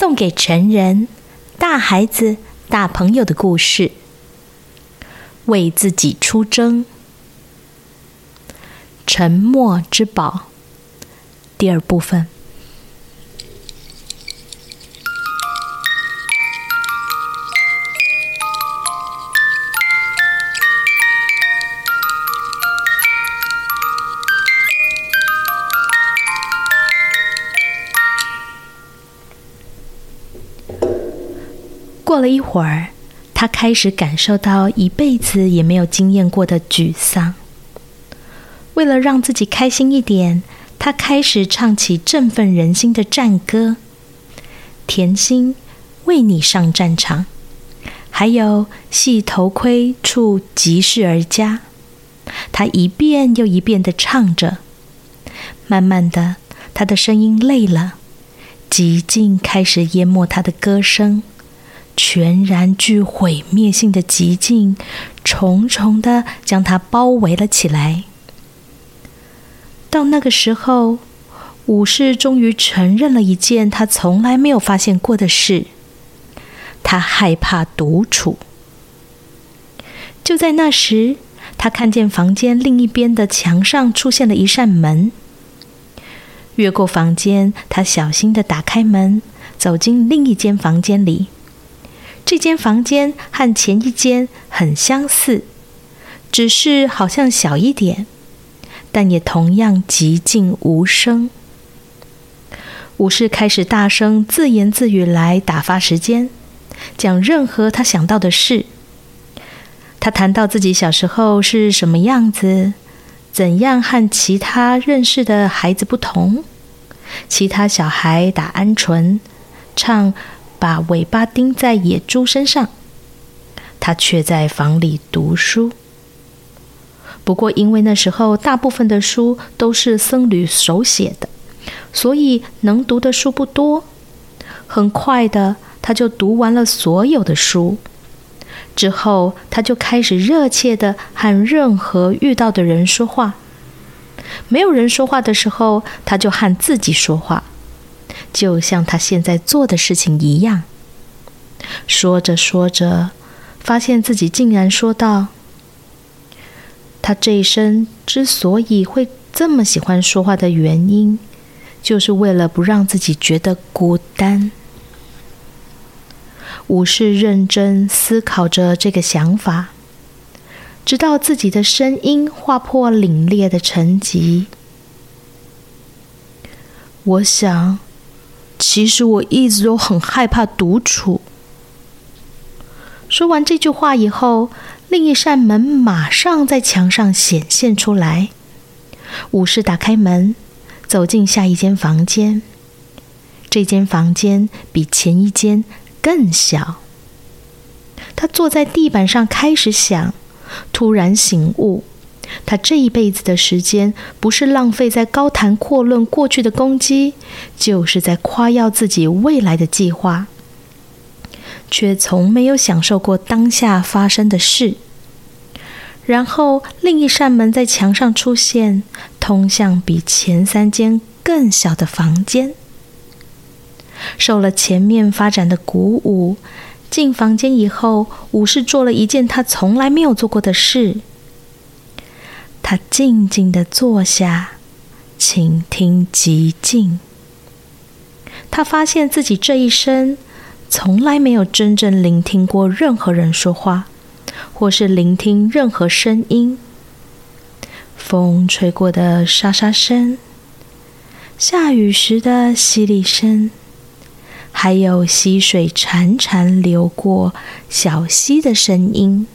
送给成人、大孩子、大朋友的故事。为自己出征，沉默之宝。第二部分。过了一会儿，他开始感受到一辈子也没有经验过的沮丧。为了让自己开心一点，他开始唱起振奋人心的战歌：“甜心为你上战场。”还有“系头盔处疾逝而家”。他一遍又一遍的唱着。慢慢的，他的声音累了，寂静开始淹没他的歌声。全然具毁灭性的寂静，重重的将他包围了起来。到那个时候，武士终于承认了一件他从来没有发现过的事：他害怕独处。就在那时，他看见房间另一边的墙上出现了一扇门。越过房间，他小心的打开门，走进另一间房间里。这间房间和前一间很相似，只是好像小一点，但也同样寂静无声。武士开始大声自言自语来打发时间，讲任何他想到的事。他谈到自己小时候是什么样子，怎样和其他认识的孩子不同，其他小孩打鹌鹑，唱。把尾巴钉在野猪身上，他却在房里读书。不过，因为那时候大部分的书都是僧侣手写的，所以能读的书不多。很快的，他就读完了所有的书。之后，他就开始热切的和任何遇到的人说话。没有人说话的时候，他就和自己说话。就像他现在做的事情一样，说着说着，发现自己竟然说道：“他这一生之所以会这么喜欢说话的原因，就是为了不让自己觉得孤单。”武士认真思考着这个想法，直到自己的声音划破凛冽的沉寂。我想。其实我一直都很害怕独处。说完这句话以后，另一扇门马上在墙上显现出来。武士打开门，走进下一间房间。这间房间比前一间更小。他坐在地板上开始想，突然醒悟。他这一辈子的时间，不是浪费在高谈阔论过去的攻击，就是在夸耀自己未来的计划，却从没有享受过当下发生的事。然后，另一扇门在墙上出现，通向比前三间更小的房间。受了前面发展的鼓舞，进房间以后，武士做了一件他从来没有做过的事。他静静的坐下，倾听寂静。他发现自己这一生从来没有真正聆听过任何人说话，或是聆听任何声音。风吹过的沙沙声，下雨时的淅沥声，还有溪水潺潺流过小溪的声音。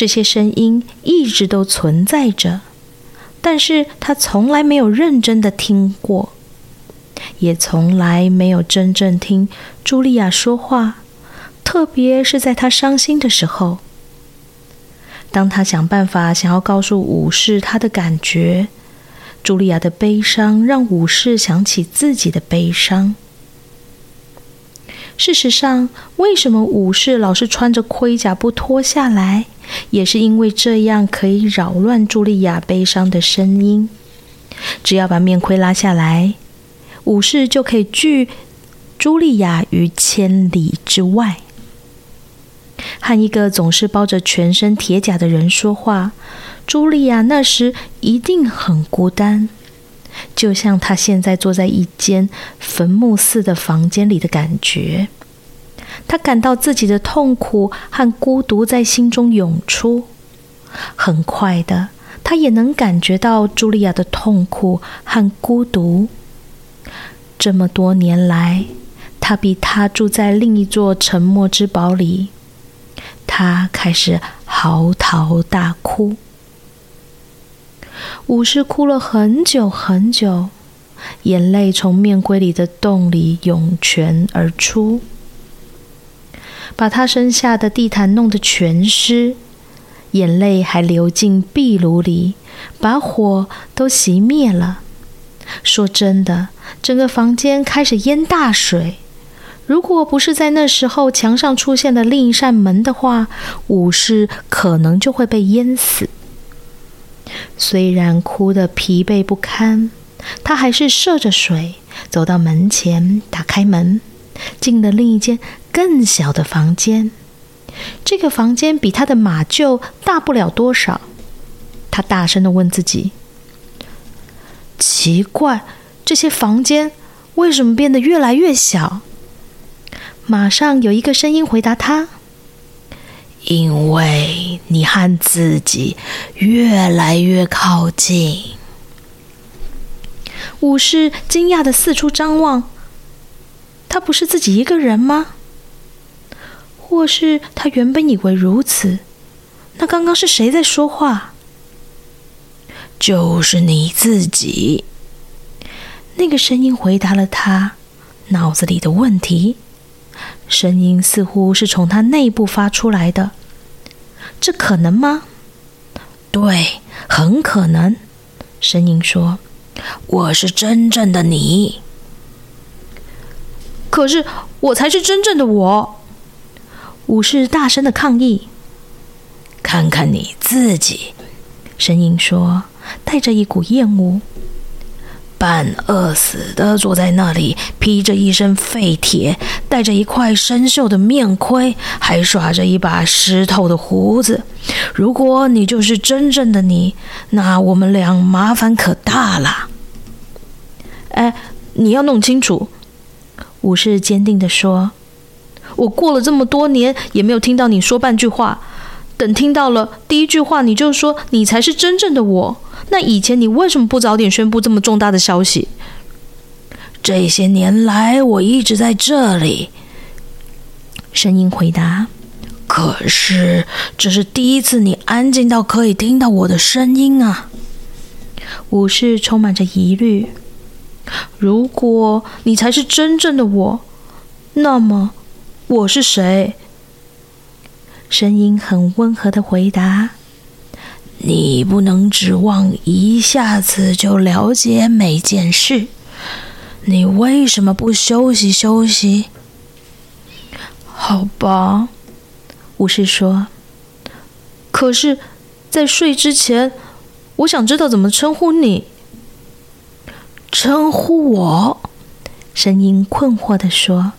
这些声音一直都存在着，但是他从来没有认真的听过，也从来没有真正听茱莉亚说话，特别是在他伤心的时候。当他想办法想要告诉武士他的感觉，茱莉亚的悲伤让武士想起自己的悲伤。事实上，为什么武士老是穿着盔甲不脱下来？也是因为这样可以扰乱茱莉亚悲伤的声音。只要把面盔拉下来，武士就可以拒茱莉亚于千里之外。和一个总是包着全身铁甲的人说话，茱莉亚那时一定很孤单，就像她现在坐在一间坟墓似的房间里的感觉。她感到自己的痛苦和孤独在心中涌出。很快的，她也能感觉到茱莉亚的痛苦和孤独。这么多年来，她比她住在另一座沉默之堡里。他开始嚎啕大哭，武士哭了很久很久，眼泪从面龟里的洞里涌泉而出，把他身下的地毯弄得全湿，眼泪还流进壁炉里，把火都熄灭了。说真的，整个房间开始淹大水。如果不是在那时候墙上出现了另一扇门的话，武士可能就会被淹死。虽然哭得疲惫不堪，他还是涉着水走到门前，打开门，进了另一间更小的房间。这个房间比他的马厩大不了多少。他大声的问自己：“奇怪，这些房间为什么变得越来越小？”马上有一个声音回答他：“因为你和自己越来越靠近。”武士惊讶的四处张望，他不是自己一个人吗？或是他原本以为如此？那刚刚是谁在说话？就是你自己。那个声音回答了他脑子里的问题。声音似乎是从他内部发出来的，这可能吗？对，很可能。声音说：“我是真正的你。”可是我才是真正的我。武士大声的抗议：“看看你自己。”声音说，带着一股厌恶。半饿死的坐在那里，披着一身废铁，带着一块生锈的面盔，还耍着一把湿透的胡子。如果你就是真正的你，那我们俩麻烦可大了。哎，你要弄清楚，武士坚定地说：“我过了这么多年，也没有听到你说半句话。等听到了第一句话，你就说你才是真正的我。”那以前你为什么不早点宣布这么重大的消息？这些年来我一直在这里。声音回答：“可是这是第一次你安静到可以听到我的声音啊！”武士充满着疑虑：“如果你才是真正的我，那么我是谁？”声音很温和的回答。你不能指望一下子就了解每件事。你为什么不休息休息？好吧，武士说。可是，在睡之前，我想知道怎么称呼你。称呼我？声音困惑的说。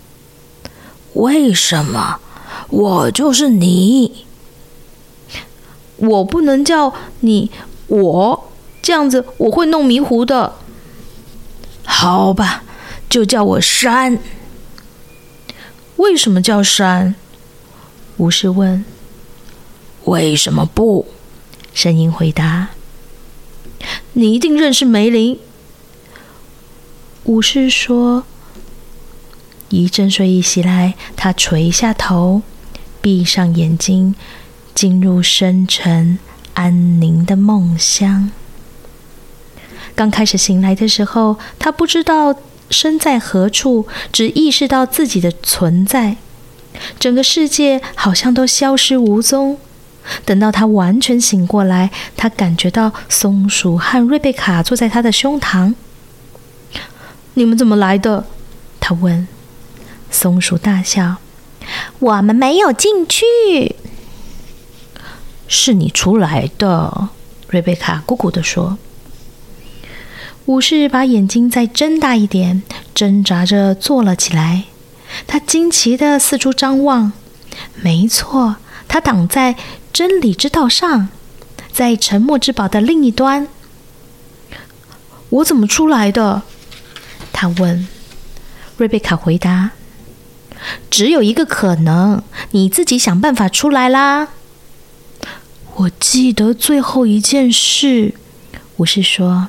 为什么？我就是你。我不能叫你我这样子，我会弄迷糊的。好吧，就叫我山。为什么叫山？武士问。为什么不？声音回答。你一定认识梅林。武士说。一阵睡意袭来，他垂下头，闭上眼睛。进入深沉安宁的梦乡。刚开始醒来的时候，他不知道身在何处，只意识到自己的存在。整个世界好像都消失无踪。等到他完全醒过来，他感觉到松鼠和瑞贝卡坐在他的胸膛。“你们怎么来的？”他问。松鼠大笑：“我们没有进去。”是你出来的，瑞贝卡咕咕地说：“武士把眼睛再睁大一点，挣扎着坐了起来。他惊奇地四处张望，没错，他挡在真理之道上，在沉默之宝的另一端。我怎么出来的？他问。瑞贝卡回答：“只有一个可能，你自己想办法出来啦。”我记得最后一件事，武士说：“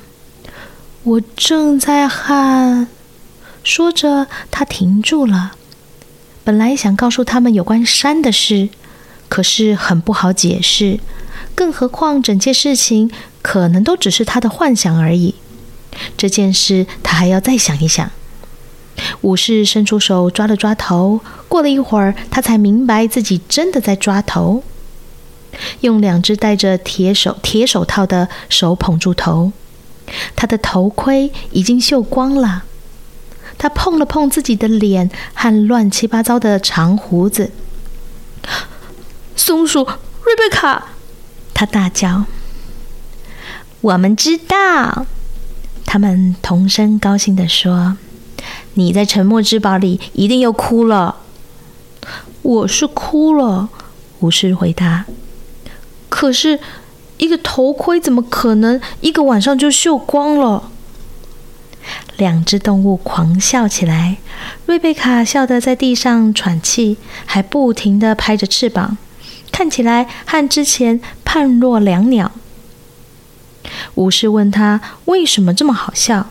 我正在喊。”说着，他停住了。本来想告诉他们有关山的事，可是很不好解释，更何况整件事情可能都只是他的幻想而已。这件事他还要再想一想。武士伸出手抓了抓头，过了一会儿，他才明白自己真的在抓头，用两只戴着铁手铁手套的手捧住头，他的头盔已经锈光了。他碰了碰自己的脸和乱七八糟的长胡子。松鼠瑞贝卡，他大叫：“我们知道！”他们同声高兴地说：“你在沉默之堡里一定又哭了。”我是哭了，武士回答。可是，一个头盔怎么可能一个晚上就锈光了？两只动物狂笑起来，瑞贝卡笑得在地上喘气，还不停地拍着翅膀，看起来和之前判若两鸟。武士问他为什么这么好笑，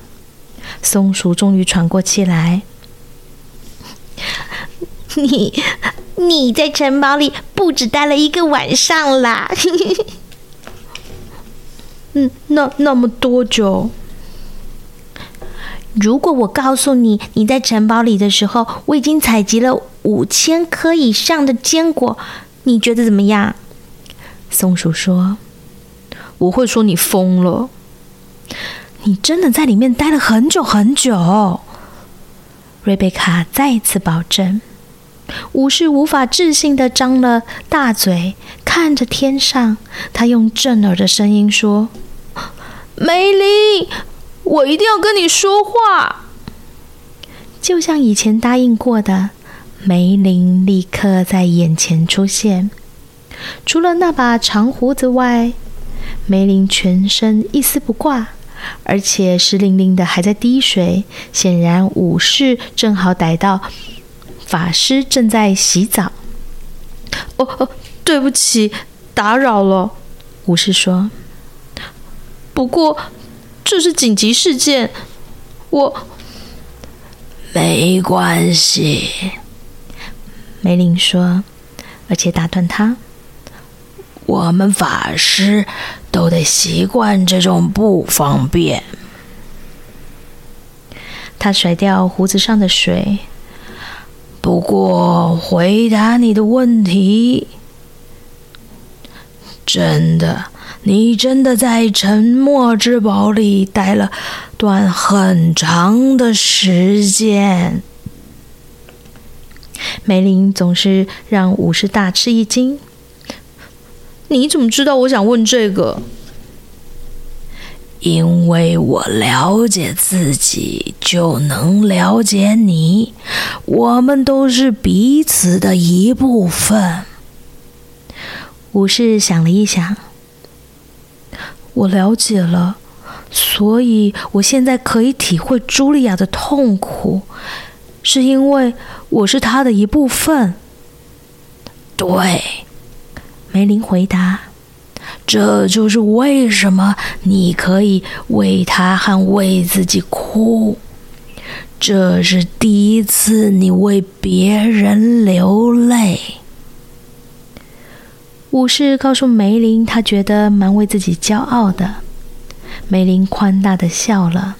松鼠终于喘过气来：“你你在城堡里不止待了一个晚上啦！” 嗯，那那么多久？如果我告诉你，你在城堡里的时候，我已经采集了五千颗以上的坚果，你觉得怎么样？松鼠说：“我会说你疯了。你真的在里面待了很久很久。”瑞贝卡再次保证。武士无法置信的张了大嘴，看着天上，他用震耳的声音说：“梅林。”我一定要跟你说话，就像以前答应过的。梅林立刻在眼前出现，除了那把长胡子外，梅林全身一丝不挂，而且湿淋淋的，还在滴水。显然武士正好逮到法师正在洗澡。哦哦，对不起，打扰了。武士说。不过。这是紧急事件，我没关系。梅林说，而且打断他：“我们法师都得习惯这种不方便。”他甩掉胡子上的水。不过，回答你的问题，真的。你真的在沉默之堡里待了段很长的时间。梅林总是让武士大吃一惊。你怎么知道我想问这个？因为我了解自己，就能了解你。我们都是彼此的一部分。武士想了一想。我了解了，所以我现在可以体会茱莉亚的痛苦，是因为我是她的一部分。对，梅林回答：“这就是为什么你可以为他和为自己哭。这是第一次你为别人流泪。”武士告诉梅林，他觉得蛮为自己骄傲的。梅林宽大的笑了。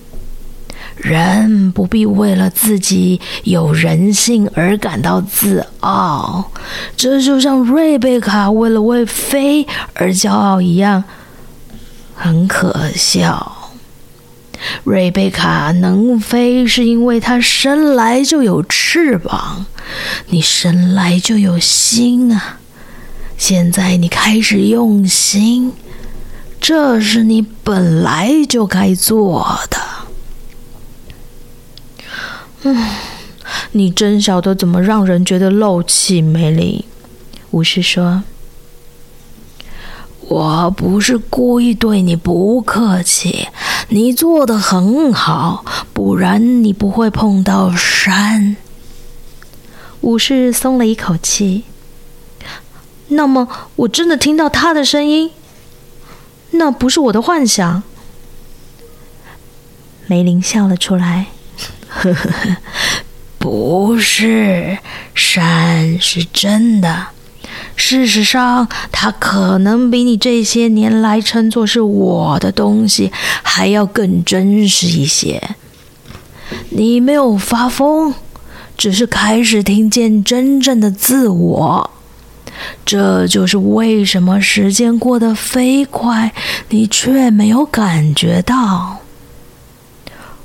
人不必为了自己有人性而感到自傲，这就像瑞贝卡为了为飞而骄傲一样，很可笑。瑞贝卡能飞，是因为她生来就有翅膀，你生来就有心啊。现在你开始用心，这是你本来就该做的。嗯，你真晓得怎么让人觉得漏气，梅林。武士说：“我不是故意对你不客气，你做的很好，不然你不会碰到山。”武士松了一口气。那么，我真的听到他的声音？那不是我的幻想？梅林笑了出来。呵呵呵，不是，山是真的。事实上，它可能比你这些年来称作是我的东西还要更真实一些。你没有发疯，只是开始听见真正的自我。这就是为什么时间过得飞快，你却没有感觉到。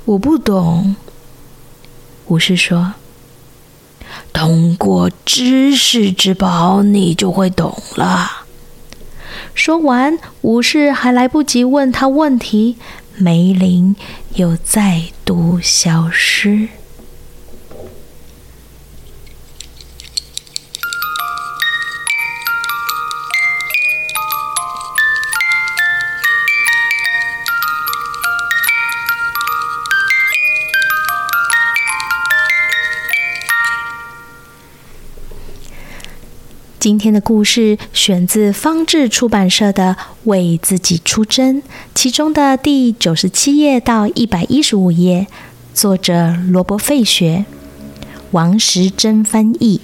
我不懂。武士说：“通过知识之宝，你就会懂了。”说完，武士还来不及问他问题，梅林又再度消失。今天的故事选自方志出版社的《为自己出征》，其中的第九十七页到一百一十五页，作者罗伯·费雪，王时珍翻译。